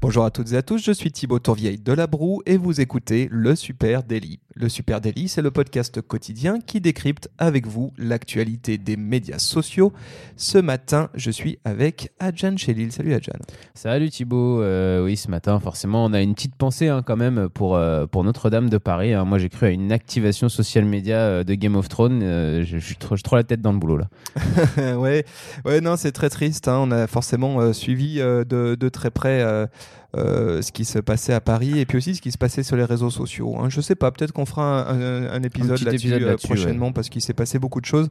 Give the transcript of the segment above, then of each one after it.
Bonjour à toutes et à tous, je suis Thibaut Tourvieille de La Broue et vous écoutez Le Super Daily. Le Super Daily, c'est le podcast quotidien qui décrypte avec vous l'actualité des médias sociaux. Ce matin, je suis avec Adjan Chelil. Salut Adjan. Salut Thibaut. Euh, oui, ce matin, forcément, on a une petite pensée hein, quand même pour, euh, pour Notre-Dame de Paris. hein. Moi, j'ai cru à une activation social média euh, de Game of Thrones. Je, suis trop, la tête dans le boulot là. ouais, ouais, non, c'est très triste. hein. On a forcément suivi de, de très près euh, euh, ce qui se passait à Paris et puis aussi ce qui se passait sur les réseaux sociaux. hein. Je sais pas, peut-être qu'on fera un, un- un épisode là-dessus euh, là-dessus, prochainement parce qu'il s'est passé beaucoup de choses.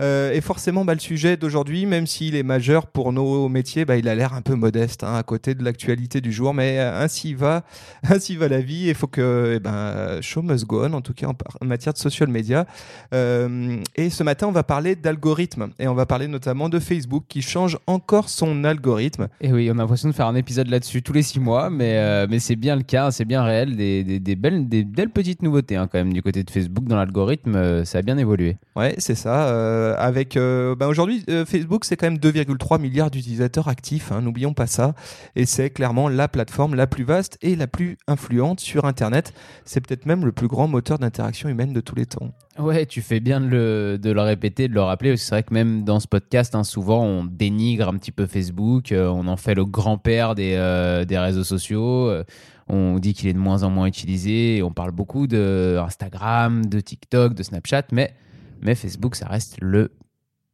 Euh, et forcément, bah, le sujet d'aujourd'hui, même s'il est majeur pour nos métiers, bah, il a l'air un peu modeste hein, à côté de l'actualité du jour. Mais euh, ainsi va, ainsi va la vie. Il faut que, eh ben, show must go on, en tout cas en, matière de social media. Euh, et ce matin, on va parler d'algorithmes et on va parler notamment de Facebook qui change encore son algorithme. Et oui, on a l'impression de faire un épisode là-dessus tous les six mois, mais, euh, mais c'est bien le cas, c'est bien réel. Des, des, des belles, des belles petites nouveautés hein, quand même du côté de Facebook dans l'algorithme. ça a bien évolué. Ouais, c'est ça. Euh, avec, euh, ben aujourd'hui, euh, Facebook, c'est quand même 2,3 milliards d'utilisateurs actifs. hein, N'oublions pas ça. Et c'est clairement la plateforme la plus vaste et la plus influente sur Internet. C'est peut-être même le plus grand moteur d'interaction humaine de tous les temps. Ouais, tu fais bien de le, de le répéter, de le rappeler. C'est vrai que même dans ce podcast, hein, souvent, on dénigre un petit peu Facebook. on en fait le grand-père des, des réseaux sociaux. on dit qu'il est de moins en moins utilisé. on parle beaucoup de Instagram, de TikTok, de Snapchat. Mais, mais Facebook, ça reste le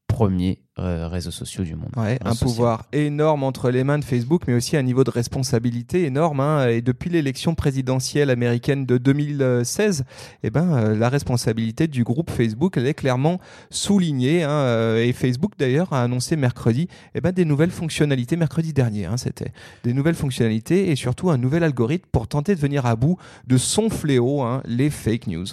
premier euh, réseau social du monde. Ouais, un social. pouvoir énorme entre les mains de Facebook, mais aussi un niveau de responsabilité énorme. hein. Et depuis l'élection présidentielle américaine de 2016, eh ben, euh, la responsabilité du groupe Facebook, elle est clairement soulignée. hein. Euh, Et Facebook, d'ailleurs, a annoncé mercredi eh ben, des nouvelles fonctionnalités, mercredi dernier, hein, c'était des nouvelles fonctionnalités et surtout un nouvel algorithme pour tenter de venir à bout de son fléau, les fake news.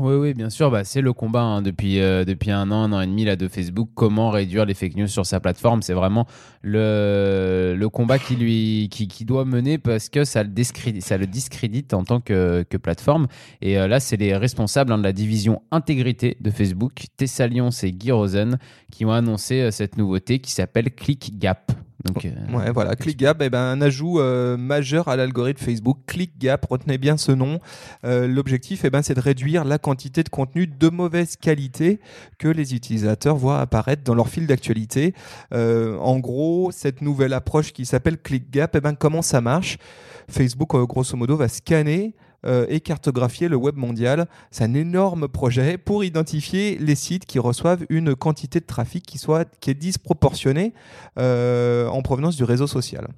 Oui, oui, bien sûr. Bah, c'est le combat hein, depuis, euh, depuis un an, un an et demi là, de Facebook. Comment réduire les fake news sur sa plateforme? C'est vraiment le, combat qui, qui, doit mener parce que ça le, discrédite, ça le discrédite en tant que, que plateforme. Et euh, là, c'est les responsables hein, de la division intégrité de Facebook, Tessa Lyons et Guy Rosen, qui ont annoncé euh, cette nouveauté qui s'appelle ClickGap. Donc, euh, Ouais, voilà, ClickGap, eh ben, un ajout euh, majeur à l'algorithme Facebook. ClickGap, retenez bien ce nom. Euh, L'objectif, eh ben, c'est de réduire la quantité de contenu de mauvaise qualité que les utilisateurs voient apparaître dans leur fil d'actualité. Euh, en gros, cette nouvelle approche qui s'appelle ClickGap, eh ben, comment ça marche? Facebook, grosso modo, va scanner euh, et cartographier le web mondial. C'est un énorme projet pour identifier les sites qui reçoivent une quantité de trafic qui soit qui est disproportionnée euh, en provenance du réseau social.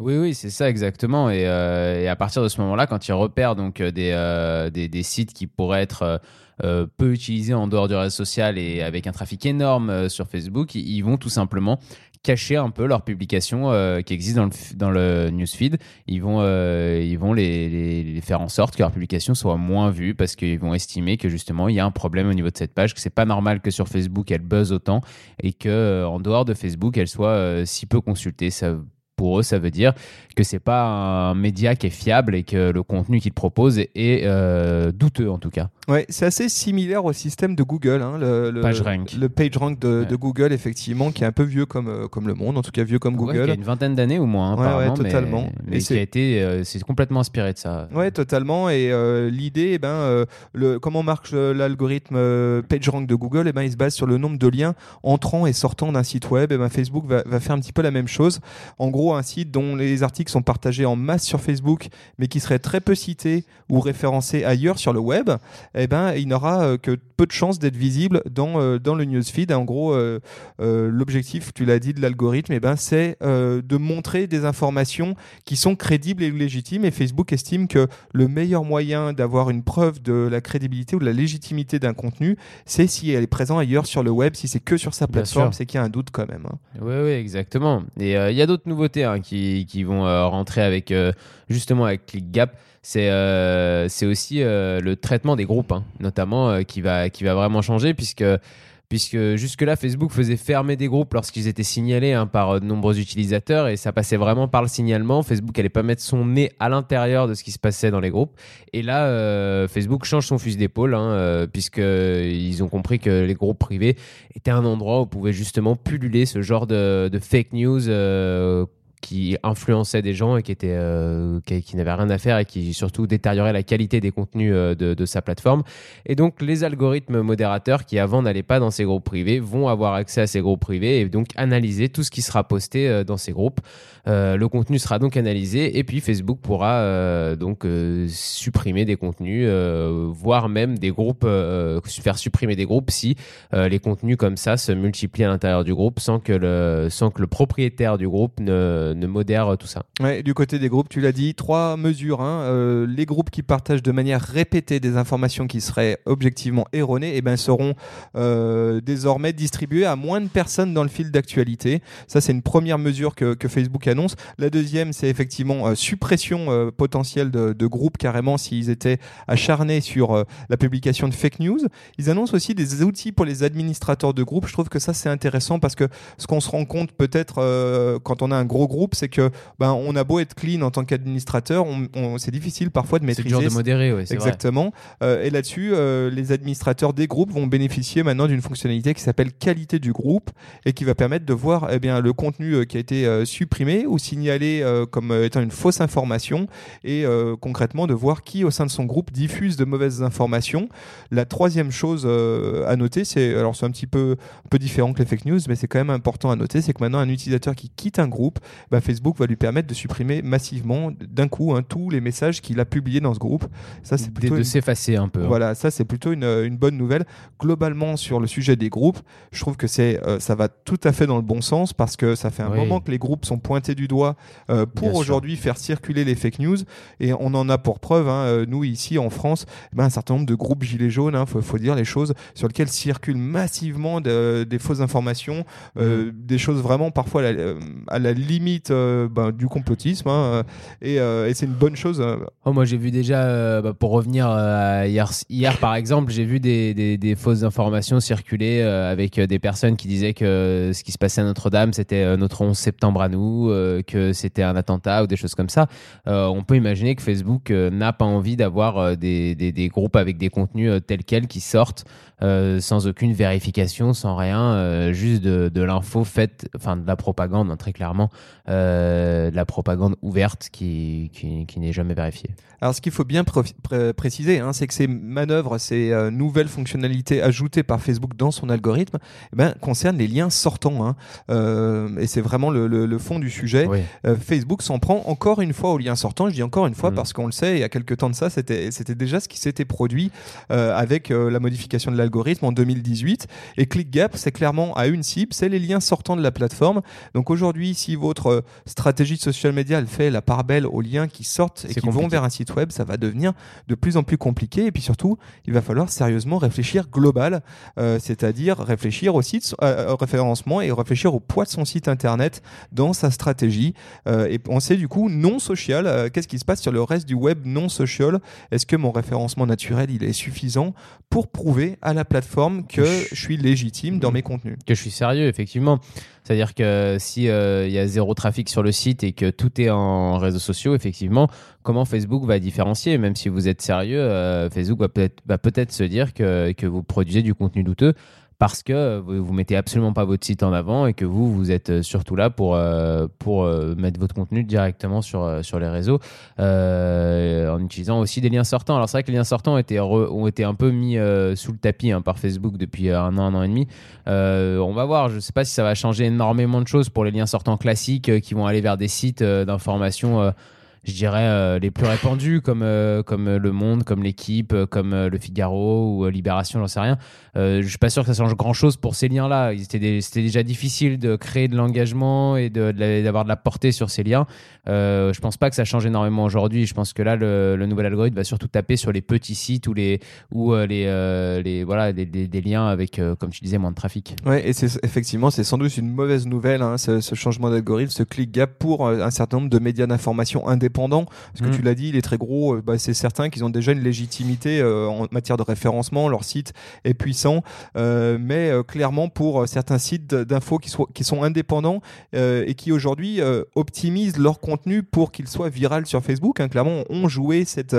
Oui, oui, c'est ça exactement. Et, euh, à partir de ce moment-là, quand ils repèrent donc des, des, sites qui pourraient être peu utilisés en dehors du réseau social et avec un trafic énorme sur Facebook, ils vont tout simplement cacher un peu leurs publications euh, qui existent dans le, dans le newsfeed. Ils vont, euh, ils vont les, les, les faire en sorte que leurs publications soient moins vues parce qu'ils vont estimer que justement il y a un problème au niveau de cette page, que c'est pas normal que sur Facebook elle buzz autant et que euh, en dehors de Facebook elle soit si peu consultée. Ça pour eux, ça veut dire que c'est pas un média qui est fiable et que le contenu qu'ils proposent est, est, euh, douteux en tout cas. Ouais, c'est assez similaire au système de Google, hein, le, le PageRank. le PageRank de, Ouais. de Google, effectivement, qui est un peu vieux comme, euh, comme le monde, en tout cas vieux comme Ouais, qui Google. a une vingtaine d'années ou moins, hein, Ouais, apparemment, mais- totalement. Mais, Et qui c'est- a été, euh, c'est complètement inspiré de ça. Ouais, totalement. Et euh, l'idée, eh ben, le, comment marche l'algorithme PageRank de Google? Eh ben, Il se base sur le nombre de liens entrant et sortant d'un site web. Eh ben, Facebook va, va faire un petit peu la même chose. En gros, un site dont les articles sont partagés en masse sur Facebook, mais qui serait très peu cité ou référencé ailleurs sur le web, eh ben, il n'aura euh, que peu de chances d'être visible dans, euh, dans le newsfeed. En gros, euh, euh, l'objectif, tu l'as dit, de l'algorithme, eh ben, c'est euh, de montrer des informations qui sont crédibles et légitimes. Et Facebook estime que le meilleur moyen d'avoir une preuve de la crédibilité ou de la légitimité d'un contenu, c'est si elle est présente ailleurs sur le web. Si c'est que sur sa plateforme, c'est qu'il y a un doute quand même. hein. Oui, oui, exactement. Et il y a d'autres nouveautés hein, qui, vont euh, rentrer avec euh, justement avec ClickGap. C'est euh, c'est aussi euh, le traitement des groupes, hein, notamment, euh, qui, va, qui va vraiment changer puisque puisque jusque-là, Facebook faisait fermer des groupes lorsqu'ils étaient signalés hein, par de nombreux utilisateurs, et ça passait vraiment par le signalement. Facebook n'allait pas mettre son nez à l'intérieur de ce qui se passait dans les groupes. Et là, Facebook change son fusil d'épaule, hein, puisqu'ils ont compris que les groupes privés étaient un endroit où pouvait justement pulluler ce genre de fake news qui influençait des gens et qui, était, euh, qui, n'avaient rien à faire et qui surtout détériorait la qualité des contenus euh, de, de, sa plateforme. Et donc les algorithmes modérateurs qui avant n'allaient pas dans ces groupes privés vont avoir accès à ces groupes privés et donc analyser tout ce qui sera posté euh, dans ces groupes. le contenu sera donc analysé et puis Facebook pourra donc supprimer des contenus, voire même des groupes, faire supprimer des groupes si les contenus comme ça se multiplient à l'intérieur du groupe sans que le, sans que le propriétaire du groupe ne ne modère tout ça. Du côté des groupes, tu l'as dit, trois mesures. Hein. Euh, les groupes qui partagent de manière répétée des informations qui seraient objectivement erronées eh ben, seront euh, désormais distribuées à moins de personnes dans le fil d'actualité. Ça, c'est une première mesure que, Facebook annonce. La deuxième, c'est effectivement euh, suppression potentielle de, groupes carrément s'ils étaient acharnés sur la publication de fake news. Ils annoncent aussi des outils pour les administrateurs de groupes. Je trouve que ça, c'est intéressant parce que ce qu'on se rend compte peut-être quand on a un gros groupe, c'est que ben on a beau être clean en tant qu'administrateur, on, c'est difficile parfois de maîtriser. C'est dur de modérer, oui. Exactement. Euh, et là-dessus, euh, les administrateurs des groupes vont bénéficier maintenant d'une fonctionnalité qui s'appelle qualité du groupe et qui va permettre de voir eh bien le contenu euh, qui a été supprimé ou signalé comme étant une fausse information et concrètement de voir qui au sein de son groupe diffuse de mauvaises informations. La troisième chose à noter, c'est alors c'est un petit peu un peu différent que les fake news, mais c'est quand même important à noter, c'est que maintenant un utilisateur qui quitte un groupe bah, Facebook va lui permettre de supprimer massivement d'un coup hein, tous les messages qu'il a publiés dans ce groupe. Ça, c'est plutôt de, s'effacer un peu. Hein. Voilà, ça c'est plutôt une, une, bonne nouvelle. Globalement sur le sujet des groupes, je trouve que c'est euh, ça va tout à fait dans le bon sens parce que ça fait un moment que les groupes sont pointés du doigt euh, pour aujourd'hui faire circuler les fake news et on en a pour preuve. Hein, euh, nous ici en France, eh ben, un certain nombre de groupes gilets jaunes, il faut, faut, dire les choses, sur lesquels circulent massivement des fausses informations, mmh. des choses vraiment parfois à la, à la limite euh, ben, du complotisme hein, euh, euh, et, c'est une bonne chose. Oh, moi j'ai vu déjà, bah, pour revenir hier, hier par exemple, j'ai vu des, des, fausses informations circuler avec des personnes qui disaient que ce qui se passait à Notre-Dame c'était notre 11 septembre à nous, que c'était un attentat ou des choses comme ça. on peut imaginer que Facebook n'a pas envie d'avoir des, des, groupes avec des contenus tels quels qui sortent sans aucune vérification, sans rien, juste de, de l'info faite, enfin de la propagande hein, très clairement, euh, de la propagande ouverte qui, qui, n'est jamais vérifiée. Alors, ce qu'il faut bien préciser, hein, c'est que ces manœuvres, ces euh, nouvelles fonctionnalités ajoutées par Facebook dans son algorithme, eh ben, concernent les liens sortants. Hein. Euh, et c'est vraiment le, le, fond du sujet. Facebook s'en prend encore une fois aux liens sortants. Je dis encore une fois mm. parce qu'on le sait, il y a quelques temps de ça, c'était déjà ce qui s'était produit avec la modification de l'algorithme en 2018. Et ClickGap, c'est clairement à une cible, c'est les liens sortants de la plateforme. Donc aujourd'hui, si votre stratégie de social media, elle fait la part belle aux liens qui sortent et qui vont vers un site web, ça va devenir de plus en plus compliqué. Et puis surtout, il va falloir sérieusement réfléchir global, euh, c'est-à-dire réfléchir au site euh, référencement et réfléchir au poids de son site internet dans sa stratégie euh, et penser du coup non social. Qu'est-ce qui se passe sur le reste du web non social? Est-ce que mon référencement naturel il est suffisant pour prouver à la plateforme que je suis légitime dans mes contenus? Que je suis sérieux, effectivement. C'est-à-dire que si euh, il y a zéro trafic sur le site et que tout est en réseaux sociaux, effectivement, comment Facebook va différencier? Même si vous êtes sérieux, euh, Facebook va peut-être se dire que vous produisez du contenu douteux parce que vous, vous mettez absolument pas votre site en avant et que vous, vous êtes euh, surtout là pour, euh, pour euh, mettre votre contenu directement sur, sur les réseaux en utilisant aussi des liens sortants. Alors c'est vrai que les liens sortants ont été, ont été un peu mis sous le tapis hein, par Facebook depuis un an, un an et demi. on va voir, je ne sais pas si ça va changer énormément de choses pour les liens sortants classiques qui vont aller vers des sites d'information je dirais, euh, les plus répandus, comme, euh, comme Le Monde, comme L'équipe, euh, comme Le Figaro ou Libération, j'en sais rien. je suis pas sûr que ça change grand-chose pour ces liens-là. C'était déjà difficile de créer de l'engagement et d'avoir de, la portée sur ces liens. je pense pas que ça change énormément aujourd'hui. Je pense que là, le, nouvel algorithme va surtout taper sur les petits sites ou les, ou, les, les, voilà, des, des, liens avec, comme tu disais, moins de trafic. Ouais, et c'est effectivement, c'est sans doute une mauvaise nouvelle, hein, ce, ce, changement d'algorithme, ce click gap pour un certain nombre de médias d'information indépendants indépendants, parce que Mm. tu l'as dit, il est très gros, euh, bah, c'est certain qu'ils ont déjà une légitimité euh, en matière de référencement, leur site est puissant, euh, mais clairement pour certains sites d'infos qui, soient- qui sont indépendants et qui aujourd'hui optimisent leur contenu pour qu'il soit viral sur Facebook, hein, clairement ont joué cette,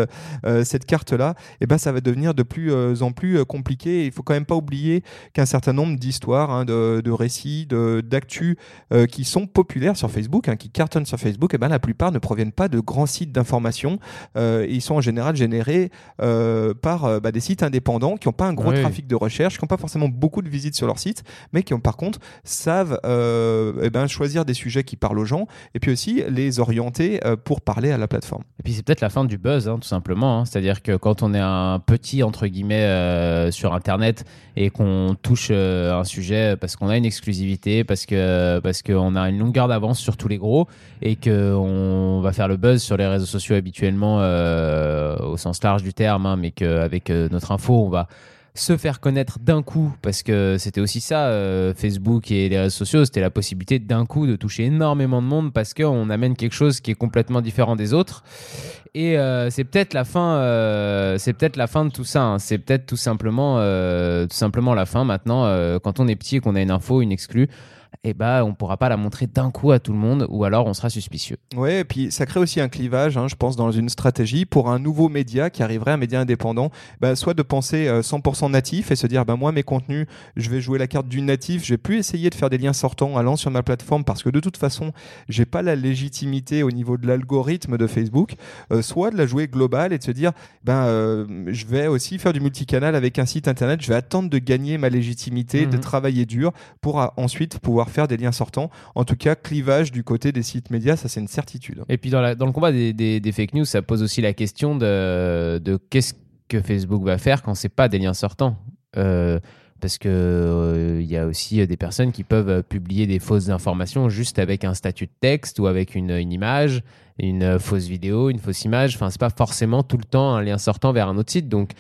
cette carte-là, et ben ça va devenir de plus en plus compliqué. Il faut quand même pas oublier qu'un certain nombre d'histoires, hein, de, de récits, de- d'actu euh, qui sont populaires sur Facebook, hein, qui cartonnent sur Facebook, et ben la plupart ne proviennent pas de grands sites d'information. Euh, ils sont en général générés euh, par euh, bah, des sites indépendants qui n'ont pas un gros Oui. trafic de recherche, qui n'ont pas forcément beaucoup de visites sur leur site, mais qui ont par contre savent eh ben, choisir des sujets qui parlent aux gens et puis aussi les orienter pour parler à la plateforme. Et puis c'est peut-être la fin du buzz, hein, tout simplement. hein. C'est-à-dire que quand on est un petit, entre guillemets, euh, sur Internet et qu'on touche euh, un sujet parce qu'on a une exclusivité, parce que parce qu'on a une longueur d'avance sur tous les gros et qu'on va faire le buzz sur les réseaux sociaux habituellement euh, au sens large du terme, hein, mais qu'avec euh, notre info, on va se faire connaître d'un coup, parce que c'était aussi ça, euh, Facebook et les réseaux sociaux, c'était la possibilité d'un coup de toucher énormément de monde parce qu'on amène quelque chose qui est complètement différent des autres. Et c'est peut-être la fin, c'est peut-être la fin de tout ça. hein. C'est peut-être tout simplement, tout simplement la fin. Maintenant, quand on est petit et qu'on a une info, une exclue, eh ben, on pourra pas la montrer d'un coup à tout le monde, ou alors on sera suspicieux. Ouais, et puis ça crée aussi un clivage, hein, je pense, dans une stratégie pour un nouveau média qui arriverait, un média indépendant, bah, soit de penser euh, 100% natif et se dire, bah, moi, mes contenus, je vais jouer la carte du natif, je vais plus essayer de faire des liens sortants allant sur ma plateforme parce que de toute façon, j'ai pas la légitimité au niveau de l'algorithme de Facebook, euh, soit de la jouer globale et de se dire, ben, euh, je vais aussi faire du multicanal avec un site internet, je vais attendre de gagner ma légitimité, de Mhm. travailler dur pour euh, ensuite pouvoir faire des liens sortants. En tout cas, clivage du côté des sites médias, ça c'est une certitude. Et puis dans, le combat des, fake news, ça pose aussi la question de, qu'est-ce que Facebook va faire quand c'est pas des liens sortants. Euh, parce que euh, il y a aussi des personnes qui peuvent euh, publier des fausses informations juste avec un statut de texte ou avec une, une image, une euh, fausse vidéo, une fausse image. Enfin, c'est pas forcément tout le temps un lien sortant vers un autre site. Donc,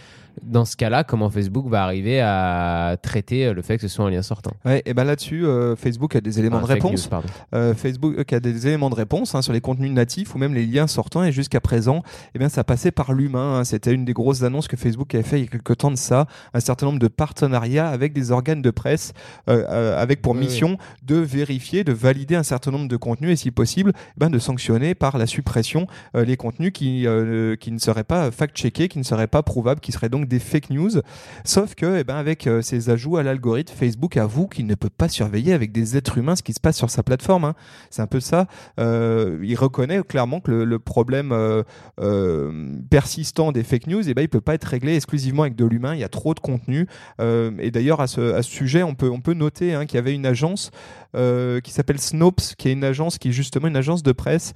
dans ce cas-là, comment Facebook va arriver à traiter euh, le fait que ce soit un lien sortant? Ouais, et ben là-dessus, euh, Facebook a des éléments Enfin, de réponse. news. Euh, Facebook euh, a des éléments de réponse hein, sur les contenus natifs ou même les liens sortants. Et jusqu'à présent, eh bien, ça passait par l'humain. hein. C'était une des grosses annonces que Facebook avait fait il y a quelques temps de ça. Un certain nombre de partenariats avec des organes de presse, euh, euh, avec pour Oui, mission de vérifier, de valider un certain nombre de contenus et si possible, eh ben, de sanctionner par la suppression euh, les contenus qui, euh, qui ne seraient pas fact-checkés, qui ne seraient pas prouvables, qui seraient donc des fake news. Sauf que, eh ben, avec euh, ces ajouts à l'algorithme, Facebook avoue qu'il ne peut pas surveiller avec des êtres humains ce qui se passe sur sa plateforme. hein. C'est un peu ça. Euh, il reconnaît clairement que le, problème euh, persistant des fake news, eh ben, il peut pas être réglé exclusivement avec de l'humain. Il y a trop de contenu. Et d'ailleurs, à ce, sujet, on peut, on peut noter hein, qu'il y avait une agence qui s'appelle Snopes, qui est une agence qui est justement une agence de presse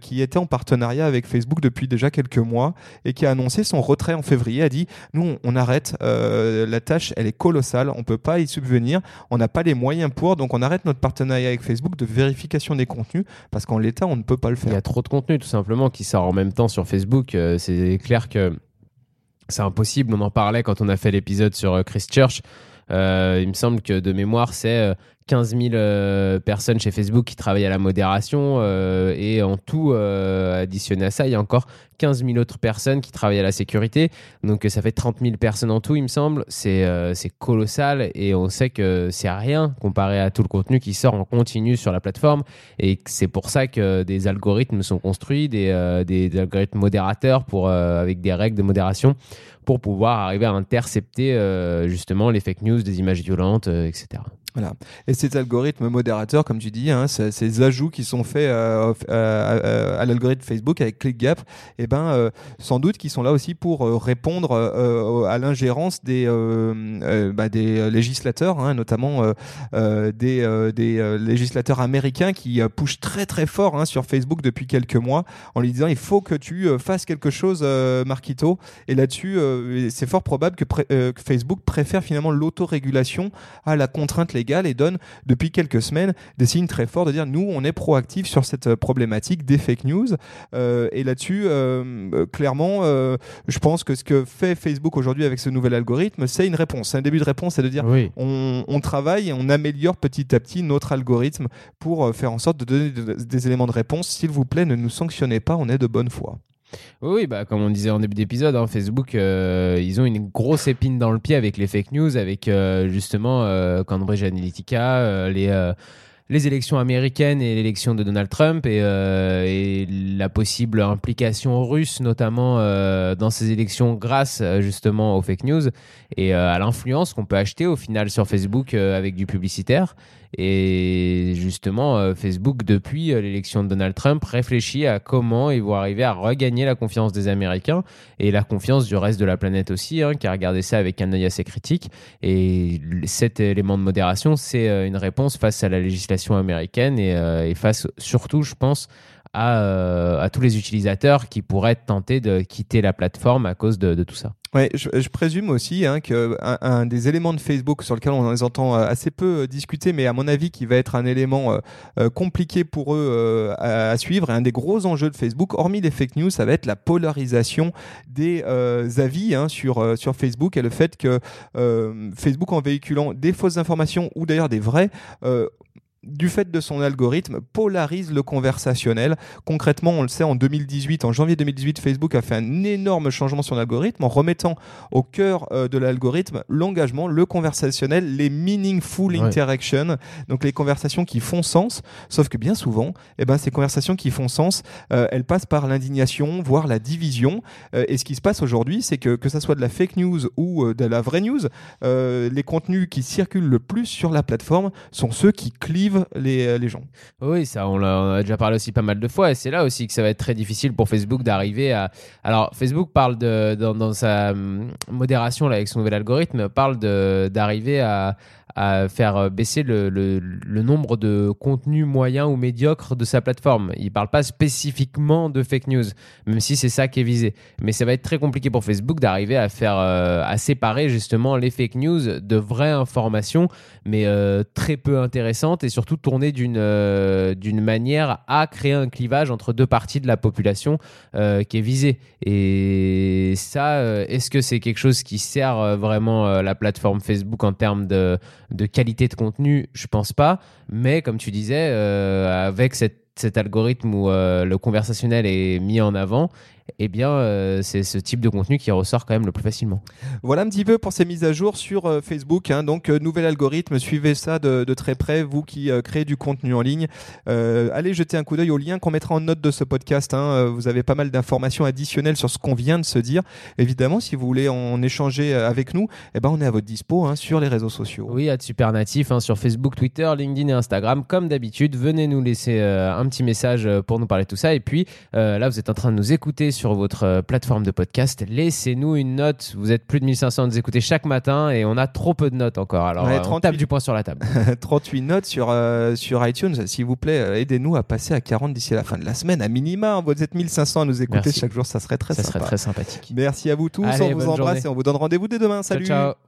qui était en partenariat avec Facebook depuis déjà quelques mois et qui a annoncé son retrait en février. A dit nous, on, arrête. euh, la tâche, elle est colossale. On peut pas y subvenir. On n'a pas les moyens pour. Donc, on arrête notre partenariat avec Facebook de vérification des contenus parce qu'en l'état, on ne peut pas le Il y faire. a trop de contenu tout simplement qui sort en même temps sur Facebook. Euh, c'est clair que c'est impossible. On en parlait quand on a fait l'épisode sur euh, Christchurch. Euh, il me semble que de mémoire, c'est 15 000 euh, personnes chez Facebook qui travaillent à la modération euh, et en tout, euh, additionné à ça, il y a encore 15 000 autres personnes qui travaillent à la sécurité. Donc euh, ça fait 30 000 personnes en tout, il me semble. C'est colossal et on sait que c'est rien comparé à tout le contenu qui sort en continu sur la plateforme. Et c'est pour ça que des algorithmes sont construits, des, des, des algorithmes modérateurs pour, avec des règles de modération pour pouvoir arriver à intercepter justement les fake news, des images violentes, etc. Voilà. Et ces algorithmes modérateurs, comme tu dis, hein, ces, ajouts qui sont faits euh, euh, euh, à l'algorithme Facebook avec ClickGap, eh ben, sans doute qu'ils sont là aussi pour répondre à l'ingérence des, législateurs, notamment des, législateurs américains qui poussent très très fort hein, sur Facebook depuis quelques mois en lui disant il faut que tu fasses quelque chose, Marquito. Et là-dessus, c'est fort probable que, que Facebook préfère finalement l'autorégulation à la contrainte légale et donne depuis quelques semaines des signes très forts de dire nous, on est proactif sur cette problématique des fake news. et là-dessus, clairement, je pense que ce que fait Facebook aujourd'hui avec ce nouvel algorithme, c'est une réponse. Un début de réponse, c'est de dire on, on, travaille et on améliore petit à petit notre algorithme pour faire en sorte de donner des éléments de réponse. S'il vous plaît, ne nous sanctionnez pas, on est de bonne foi. Oui, bah, comme on disait en début d'épisode, hein, Facebook, euh, ils ont une grosse épine dans le pied avec les fake news, avec euh, justement euh, Cambridge Analytica, les les élections américaines et l'élection de Donald Trump et, et, la possible implication russe notamment dans ces élections grâce justement aux fake news et à l'influence qu'on peut acheter au final sur Facebook avec du publicitaire. Et justement, euh, Facebook, depuis euh, l'élection de Donald Trump, réfléchit à comment ils vont arriver à regagner la confiance des Américains et la confiance du reste de la planète aussi, hein, qui a regardé ça avec un œil assez critique. Et cet élément de modération, c'est euh, une réponse face à la législation américaine et, face surtout, je pense, à, tous les utilisateurs qui pourraient être tentés de quitter la plateforme à cause de tout ça. Ouais, je, je, présume aussi hein, que un, des éléments de Facebook sur lequel on les entend euh, assez peu euh, discuter, mais à mon avis qui va être un élément euh, compliqué pour eux à, suivre, et un des gros enjeux de Facebook, hormis les fake news, ça va être la polarisation des avis hein, sur sur Facebook et le fait que Facebook en véhiculant des fausses informations ou d'ailleurs des vraies du fait de son algorithme, polarise le conversationnel. Concrètement, on le sait, en 2018, en janvier 2018, Facebook a fait un énorme changement sur l'algorithme en remettant au cœur euh, de l'algorithme l'engagement, le conversationnel, les meaningful interactions, donc les conversations qui font sens. Sauf que bien souvent, eh ben, ces conversations qui font sens, euh, elles passent par l'indignation, voire la division. Euh, et ce qui se passe aujourd'hui, c'est que que ça soit de la fake news ou de la vraie news, les contenus qui circulent le plus sur la plateforme sont ceux qui clivent euh, les, gens. Oui, ça, on, a, déjà parlé aussi pas mal de fois, et c'est là aussi que ça va être très difficile pour Facebook d'arriver à. Alors, Facebook parle de, dans, sa hum, modération là, avec son nouvel algorithme, parle d'arriver à, à faire euh, baisser le, nombre de contenus moyens ou médiocres de sa plateforme. Il ne parle pas spécifiquement de fake news, même si c'est ça qui est visé. Mais ça va être très compliqué pour Facebook d'arriver à faire euh, à séparer justement les fake news de vraies informations, mais euh, très peu intéressantes et surtout tournées d'une d'une manière à créer un clivage entre deux parties de la population qui est visée. Et ça, est-ce que c'est quelque chose qui sert vraiment la plateforme Facebook en termes de de qualité de contenu, je pense pas. Mais comme tu disais, euh, avec cet algorithme où euh, le conversationnel est mis en avant, eh bien, euh, c'est ce type de contenu qui ressort quand même le plus facilement. Voilà un petit peu pour ces mises à jour sur euh, Facebook. Hein. donc, euh, nouvel algorithme, suivez ça de, très près, vous qui créez du contenu en ligne. allez jeter un coup d'œil au lien qu'on mettra en note de ce podcast. Hein. vous avez pas mal d'informations additionnelles sur ce qu'on vient de se dire. Évidemment, si vous voulez en échanger avec nous, eh ben, on est à votre dispo hein, sur les réseaux sociaux. Oui, à Super Natif, sur Facebook, Twitter, LinkedIn et Instagram. Comme d'habitude, venez nous laisser un petit message pour nous parler de tout ça. Et puis, là, vous êtes en train de nous écouter sur votre euh, plateforme de podcast. Laissez-nous une note. Vous êtes plus de 1500 à nous écouter chaque matin et on a trop peu de notes encore. Alors, ouais, 38... Euh, on tape du poing sur la table. 38 notes sur, euh, sur iTunes. S'il vous plaît, aidez-nous à passer à 40 d'ici la fin de la semaine, à minima. Vous êtes 1500 à nous écouter chaque jour. Ça serait très ça serait très sympathique. Merci à vous tous. on vous embrasse et on vous donne rendez-vous dès demain. Salut. ciao.